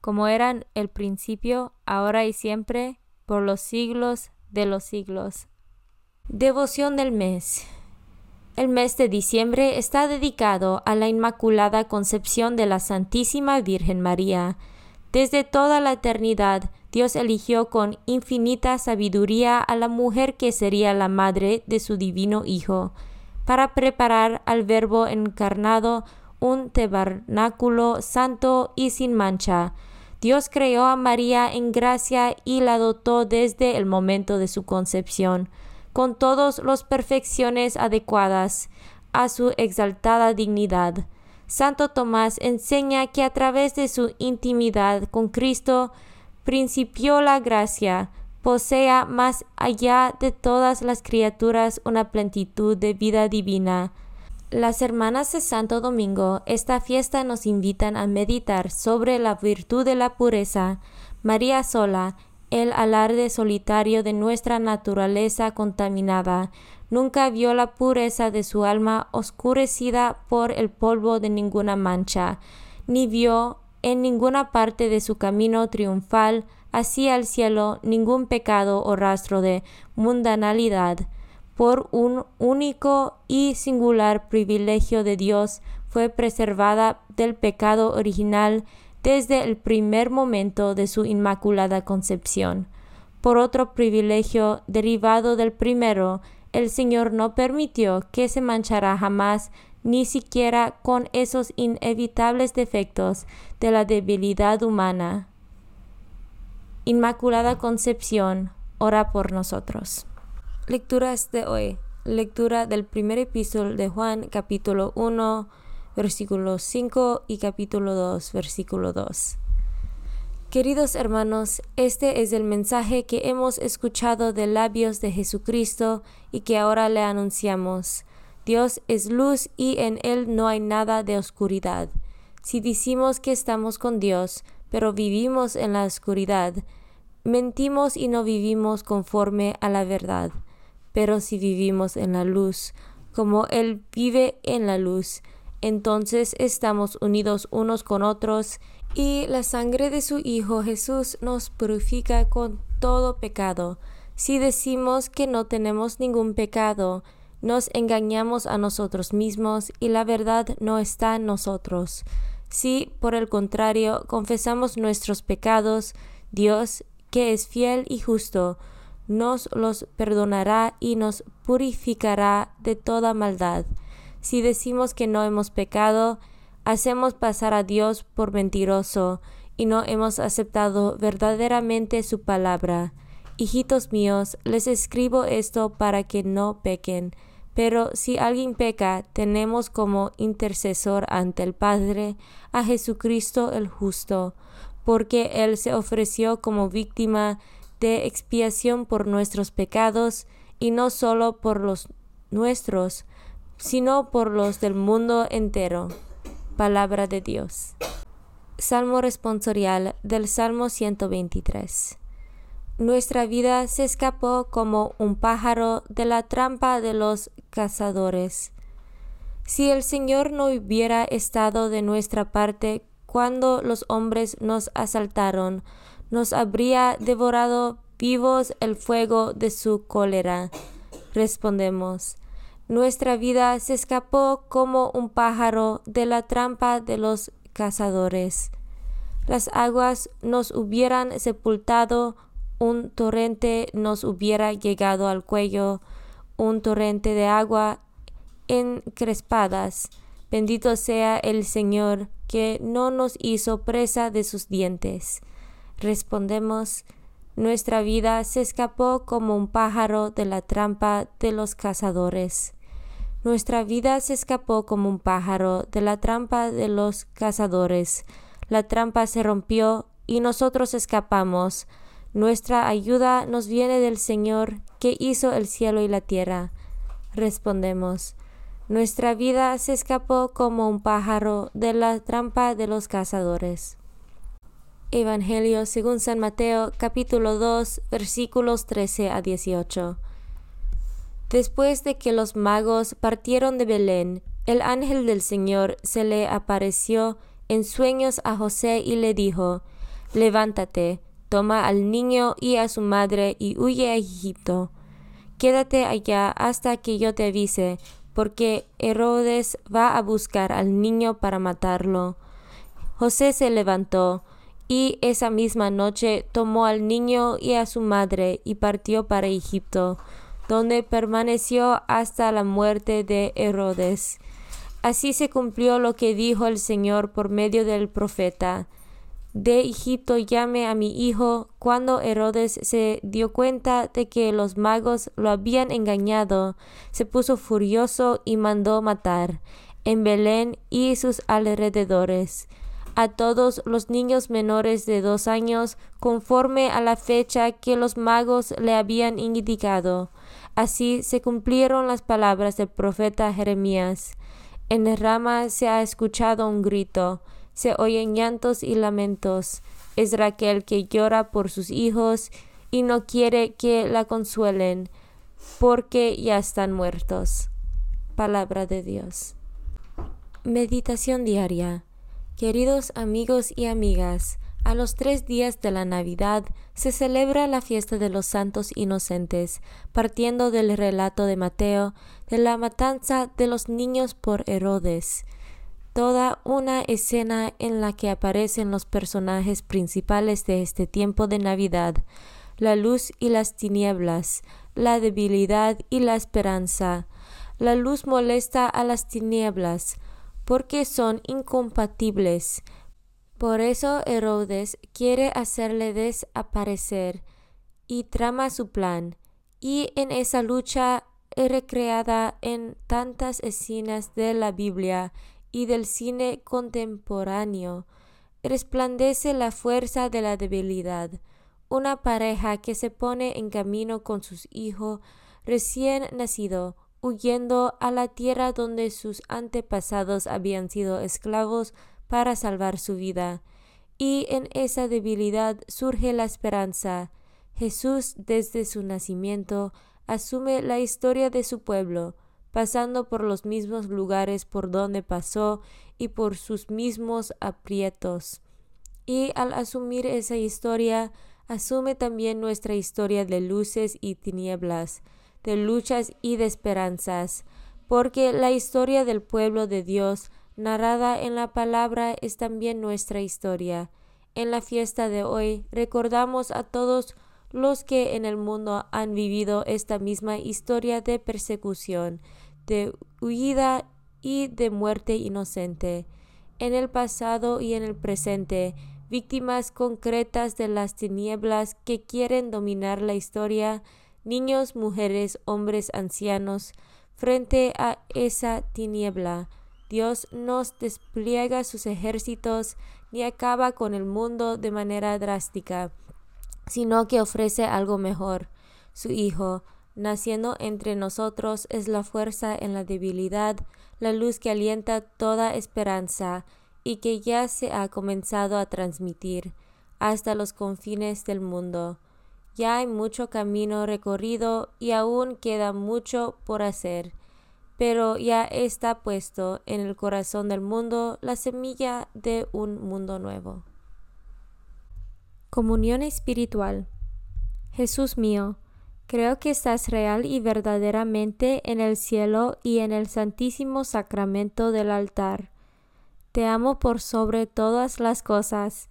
como eran el principio, ahora y siempre, por los siglos de los siglos. Devoción del mes. El mes de diciembre está dedicado a la Inmaculada Concepción de la Santísima Virgen María. Desde toda la eternidad, Dios eligió con infinita sabiduría a la mujer que sería la madre de su divino Hijo, para preparar al Verbo encarnado un tabernáculo santo y sin mancha, Dios creó a María en gracia y la dotó desde el momento de su concepción, con todas las perfecciones adecuadas a su exaltada dignidad. Santo Tomás enseña que a través de su intimidad con Cristo principió la gracia, posea más allá de todas las criaturas una plenitud de vida divina, las hermanas de Santo Domingo, esta fiesta nos invitan a meditar sobre la virtud de la pureza, María sola, el alarde solitario de nuestra naturaleza contaminada, nunca vio la pureza de su alma oscurecida por el polvo de ninguna mancha, ni vio en ninguna parte de su camino triunfal hacia el cielo ningún pecado o rastro de mundanalidad por un único y singular privilegio de Dios, fue preservada del pecado original desde el primer momento de su inmaculada concepción. Por otro privilegio derivado del primero, el Señor no permitió que se manchara jamás ni siquiera con esos inevitables defectos de la debilidad humana. Inmaculada Concepción, ora por nosotros. Lecturas de hoy. Lectura del primer epístola de Juan, capítulo 1, versículo 5 y capítulo 2, versículo 2. Queridos hermanos, este es el mensaje que hemos escuchado de labios de Jesucristo y que ahora le anunciamos. Dios es luz y en Él no hay nada de oscuridad. Si decimos que estamos con Dios, pero vivimos en la oscuridad, mentimos y no vivimos conforme a la verdad. Pero si vivimos en la luz, como Él vive en la luz, entonces estamos unidos unos con otros y la sangre de su Hijo Jesús nos purifica con todo pecado. Si decimos que no tenemos ningún pecado, nos engañamos a nosotros mismos y la verdad no está en nosotros. Si, por el contrario, confesamos nuestros pecados, Dios, que es fiel y justo, nos los perdonará y nos purificará de toda maldad. Si decimos que no hemos pecado, hacemos pasar a Dios por mentiroso y no hemos aceptado verdaderamente su palabra. Hijitos míos, les escribo esto para que no pequen. Pero si alguien peca, tenemos como intercesor ante el Padre a Jesucristo el justo, porque Él se ofreció como víctima de expiación por nuestros pecados, y no solo por los nuestros, sino por los del mundo entero. Palabra de Dios. Salmo responsorial del Salmo 123. Nuestra vida se escapó como un pájaro de la trampa de los cazadores. Si el Señor no hubiera estado de nuestra parte cuando los hombres nos asaltaron, nos habría devorado vivos el fuego de su cólera. Respondemos, nuestra vida se escapó como un pájaro de la trampa de los cazadores. Las aguas nos hubieran sepultado un torrente nos hubiera llegado al cuello, un torrente de agua encrespadas. Bendito sea el Señor, que no nos hizo presa de sus dientes. Respondemos, nuestra vida se escapó como un pájaro de la trampa de los cazadores. Nuestra vida se escapó como un pájaro de la trampa de los cazadores. La trampa se rompió y nosotros escapamos. Nuestra ayuda nos viene del Señor que hizo el cielo y la tierra. Respondemos, nuestra vida se escapó como un pájaro de la trampa de los cazadores. Evangelio según San Mateo capítulo 2 versículos 13 a 18. Después de que los magos partieron de Belén, el ángel del Señor se le apareció en sueños a José y le dijo, Levántate, toma al niño y a su madre y huye a Egipto. Quédate allá hasta que yo te avise, porque Herodes va a buscar al niño para matarlo. José se levantó, y esa misma noche tomó al niño y a su madre y partió para Egipto, donde permaneció hasta la muerte de Herodes. Así se cumplió lo que dijo el Señor por medio del profeta de Egipto llame a mi hijo. Cuando Herodes se dio cuenta de que los magos lo habían engañado, se puso furioso y mandó matar en Belén y sus alrededores a todos los niños menores de dos años conforme a la fecha que los magos le habían indicado. Así se cumplieron las palabras del profeta Jeremías. En Rama se ha escuchado un grito se oyen llantos y lamentos. Es Raquel que llora por sus hijos y no quiere que la consuelen, porque ya están muertos. Palabra de Dios. Meditación diaria. Queridos amigos y amigas, a los tres días de la Navidad se celebra la fiesta de los santos inocentes, partiendo del relato de Mateo de la matanza de los niños por Herodes toda una escena en la que aparecen los personajes principales de este tiempo de Navidad, la luz y las tinieblas, la debilidad y la esperanza. La luz molesta a las tinieblas, porque son incompatibles. Por eso Herodes quiere hacerle desaparecer y trama su plan, y en esa lucha recreada en tantas escenas de la Biblia y del cine contemporáneo. Resplandece la fuerza de la debilidad, una pareja que se pone en camino con sus hijos recién nacido, huyendo a la tierra donde sus antepasados habían sido esclavos para salvar su vida. Y en esa debilidad surge la esperanza. Jesús desde su nacimiento asume la historia de su pueblo, pasando por los mismos lugares por donde pasó y por sus mismos aprietos. Y al asumir esa historia, asume también nuestra historia de luces y tinieblas, de luchas y de esperanzas, porque la historia del pueblo de Dios narrada en la palabra es también nuestra historia. En la fiesta de hoy recordamos a todos los que en el mundo han vivido esta misma historia de persecución, de huida y de muerte inocente. En el pasado y en el presente, víctimas concretas de las tinieblas que quieren dominar la historia, niños, mujeres, hombres, ancianos, frente a esa tiniebla. Dios nos despliega sus ejércitos ni acaba con el mundo de manera drástica, sino que ofrece algo mejor. Su Hijo, naciendo entre nosotros, es la fuerza en la debilidad, la luz que alienta toda esperanza y que ya se ha comenzado a transmitir hasta los confines del mundo. Ya hay mucho camino recorrido y aún queda mucho por hacer pero ya está puesto en el corazón del mundo la semilla de un mundo nuevo. Comunión espiritual. Jesús mío, creo que estás real y verdaderamente en el cielo y en el santísimo sacramento del altar. Te amo por sobre todas las cosas